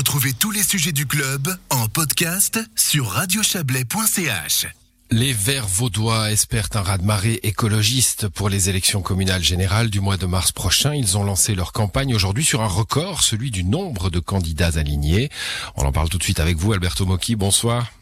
Retrouvez tous les sujets du club en podcast sur radiochablais.ch. Les Verts vaudois espèrent un raz-de-marée écologiste pour les élections communales générales du mois de mars prochain. Ils ont lancé leur campagne aujourd'hui sur un record, celui du nombre de candidats alignés. On en parle tout de suite avec vous, Alberto Mocchi. Bonsoir.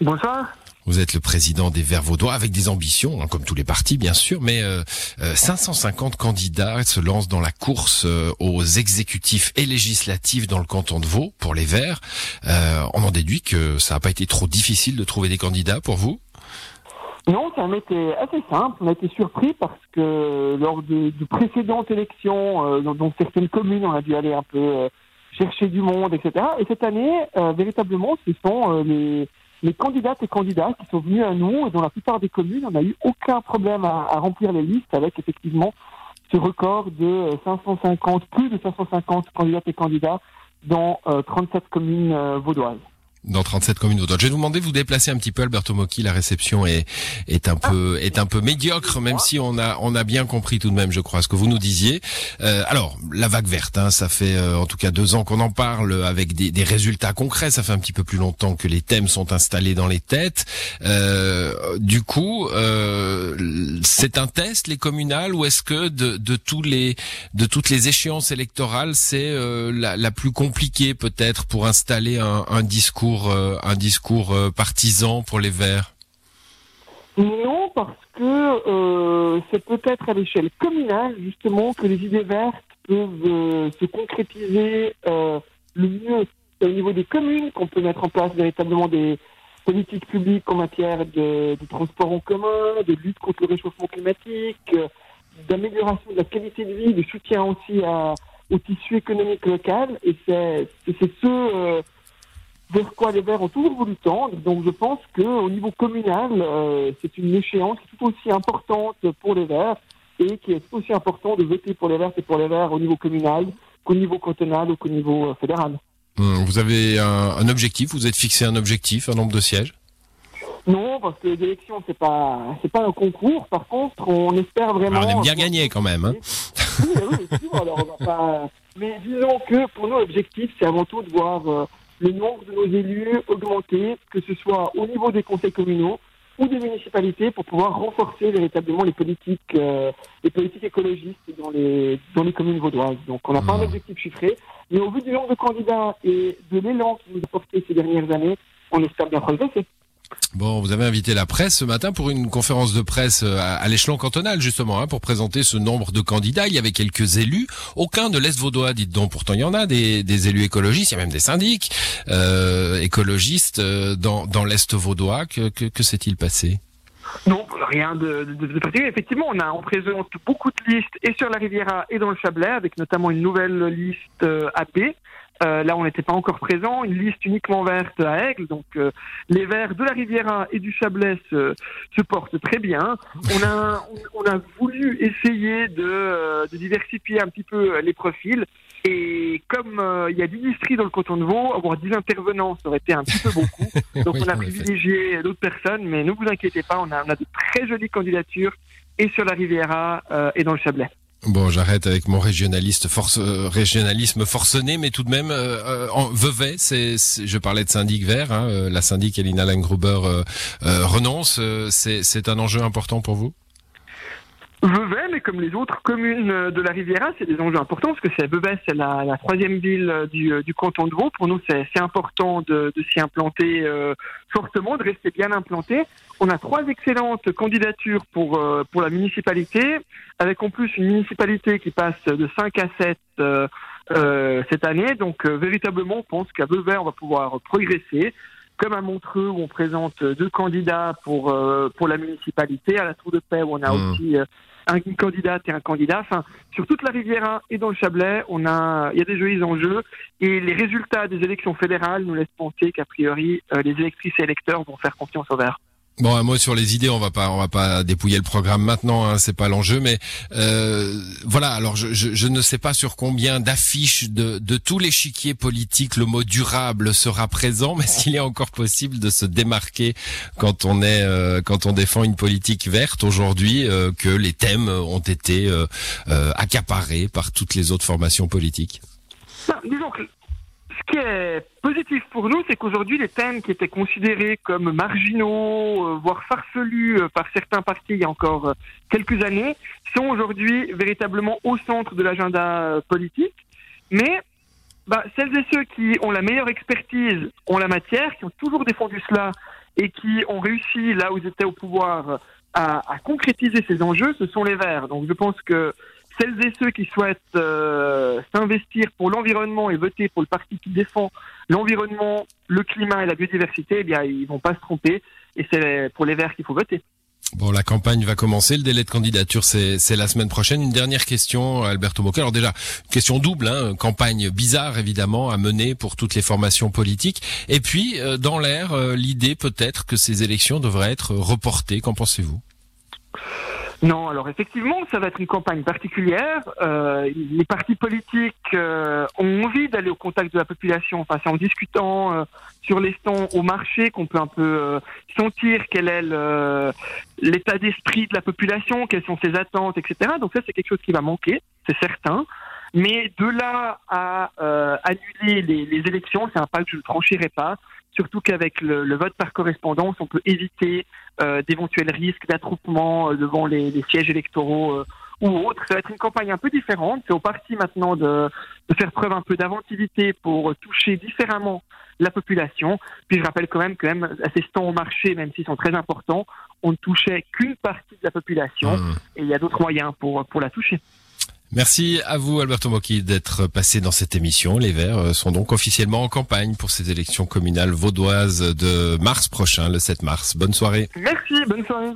Bonsoir. Vous êtes le président des Verts vaudois avec des ambitions, hein, comme tous les partis bien sûr, mais euh, 550 euh, candidats se lancent dans la course euh, aux exécutifs et législatifs dans le canton de Vaud pour les Verts. Euh, on en déduit que ça n'a pas été trop difficile de trouver des candidats pour vous? Non, ça a été assez simple. On a été surpris parce que lors de, de précédentes élections, dans, dans, certaines communes, on a dû aller un peu chercher du monde, etc. Et cette année, véritablement, ce sont les les candidates et candidats qui sont venus à nous, et dans la plupart des communes, on n'a eu aucun problème à, remplir les listes avec effectivement ce record de 550, plus de 550 candidates et candidats dans euh, 37 communes euh, vaudoises dans 37 communes Je vais vous demander de vous déplacer un petit peu, Alberto Mocchi. La réception est, est un peu, est un peu médiocre, même si on a, on a bien compris tout de même, je crois, ce que vous nous disiez. Euh, alors, la vague verte, hein, ça fait euh, en tout cas deux ans qu'on en parle avec des, des, résultats concrets. Ça fait un petit peu plus longtemps que les thèmes sont installés dans les têtes. Euh, du coup, euh, c'est un test, les communales, ou est-ce que de, de tous les, de toutes les échéances électorales, c'est euh, la, la plus compliquée peut-être pour installer un, un discours euh, un discours euh, partisan pour les Verts? Non, parce que euh, c'est peut-être à l'échelle communale justement que les idées vertes peuvent se concrétiser le mieux. Au niveau des communes qu'on peut mettre en place véritablement des politiques publiques en matière de, transport en commun, de lutte contre le réchauffement climatique, d'amélioration de la qualité de vie, de soutien aussi au tissu économique local. Et c'est ce vers quoi les Verts ont toujours voulu tendre. Donc je pense qu'au niveau communal, euh, c'est une échéance qui est tout aussi importante pour les Verts et qui est tout aussi important de voter pour les Verts et pour les Verts au niveau communal qu'au niveau cantonal ou qu'au niveau euh, fédéral. Hum, vous avez un, un, objectif, vous êtes fixé un objectif, un nombre de sièges? Non, parce que les élections, c'est pas, c'est pas un concours. Par contre, on espère vraiment. on aime bien gagner quand même. Hein oui, oui, sûr, alors on va pas... Mais disons que pour nous, l'objectif, c'est avant tout de voir euh, le nombre de nos élus augmenter, que ce soit au niveau des conseils communaux ou des municipalités, pour pouvoir renforcer véritablement les politiques, euh, les politiques écologistes dans les, dans les communes vaudoises. Donc on n'a pas un objectif chiffré, mais au vu du nombre de candidats et de l'élan qui nous a porté ces dernières années, on espère bien progresser. Bon, vous avez invité la presse ce matin pour une conférence de presse euh, à, l'échelon cantonal, justement, hein, pour présenter ce nombre de candidats. Il y avait quelques élus, aucun de l'Est vaudois, dites donc. Pourtant, il y en a des, élus écologistes, il y a même des syndics euh, écologistes euh, dans, l'Est vaudois. Que, s'est-il passé? Non, rien de, particulier. Effectivement, on, a, on présente beaucoup de listes et sur la Riviera et dans le Chablais, avec notamment une nouvelle liste AP euh, là, on n'était pas encore présent. Une liste uniquement verte à Aigle. Donc, euh, les verts de la Riviera et du Chablais se, se portent très bien. On a, on, a voulu essayer de, euh, de, diversifier un petit peu les profils. Et comme euh, il y a 10 districts dans le canton de Vaud, avoir 10 intervenants, ça aurait été un petit peu beaucoup. Donc, oui, on a privilégié d'autres personnes. Mais ne vous inquiétez pas, on a, on a de très jolies candidatures et sur la Riviera et dans le Chablais. Bon, j'arrête avec mon régionaliste force, euh, régionalisme forcené, mais tout de même, euh, euh en c'est, je parlais de syndic vert, hein, euh, la syndic Elina Langgruber renonce, c'est un enjeu important pour vous? Vevey, mais comme les autres communes de la Riviera, c'est des enjeux importants parce que c'est Vevey, c'est la, troisième ville du, du, canton de Vaud. Pour nous, c'est important de, de s'y implanter euh, fortement, de rester bien implanté. On a trois excellentes candidatures pour euh, pour la municipalité, avec en plus une municipalité qui passe de 5 à 7 euh, euh, cette année. Donc véritablement, on pense qu'à Vevey, on va pouvoir progresser comme à Montreux où on présente deux candidats pour pour la municipalité, à la Tour de Paix où on a mmh. aussi une candidate et un candidat. Enfin, sur toute la Riviera et dans le Chablais, on a, il y a des jolis enjeux et les résultats des élections fédérales nous laissent penser qu'a priori, euh, les électrices et électeurs vont faire confiance au vert. Bon, un mot sur les idées. On va pas, on va pas dépouiller le programme maintenant. Hein, c'est pas l'enjeu, mais euh, voilà. Alors, je, je, je, ne sais pas sur combien d'affiches de, de tout l'échiquier politique le mot durable sera présent, mais s'il est encore possible de se démarquer quand on est, euh, quand on défend une politique verte aujourd'hui, euh, que les thèmes ont été euh, euh, accaparés par toutes les autres formations politiques. Non, disons que ce qui est positif pour nous, c'est qu'aujourd'hui, les thèmes qui étaient considérés comme marginaux, euh, voire farfelus euh, par certains partis il y a encore euh, quelques années, sont aujourd'hui véritablement au centre de l'agenda politique. Mais bah, celles et ceux qui ont la meilleure expertise en la matière, qui ont toujours défendu cela et qui ont réussi, là où ils étaient au pouvoir, à, à concrétiser ces enjeux, ce sont les Verts. Donc je pense que celles et ceux qui souhaitent euh, s'investir pour l'environnement et voter pour le parti qui défend l'environnement, le climat et la biodiversité, eh bien, ils vont pas se tromper. Et c'est pour les Verts qu'il faut voter. Bon, la campagne va commencer. Le délai de candidature, c'est la semaine prochaine. Une dernière question, Alberto Mocca. Alors déjà, question double, hein, campagne bizarre évidemment à mener pour toutes les formations politiques. Et puis, euh, dans l'air, euh, l'idée peut-être que ces élections devraient être reportées. Qu'en pensez-vous? Non, alors effectivement, ça va être une campagne particulière. Euh, les partis politiques euh, ont envie d'aller au contact de la population. Enfin, c'est en discutant euh, sur les stands au marché qu'on peut un peu sentir quel est l'état d'esprit de la population, quelles sont ses attentes, etc. Donc ça, c'est quelque chose qui va manquer, c'est certain. Mais de là à annuler les, les élections, c'est un pas que je ne franchirai pas surtout qu'avec le, vote par correspondance, on peut éviter euh, d'éventuels risques d'attroupement euh, devant les, sièges électoraux euh, ou autres. Ça va être une campagne un peu différente. C'est au parti maintenant de, faire preuve un peu d'inventivité pour toucher différemment la population. Puis je rappelle quand même que même à ces stands au marché, même s'ils sont très importants, on ne touchait qu'une partie de la population mmh. et il y a d'autres moyens pour, pour la toucher. Merci à vous, Alberto Mocchi, d'être passé dans cette émission. Les Verts euh, sont donc officiellement en campagne pour ces élections communales vaudoises de mars prochain, le 7 mars. Bonne soirée. Merci, bonne soirée.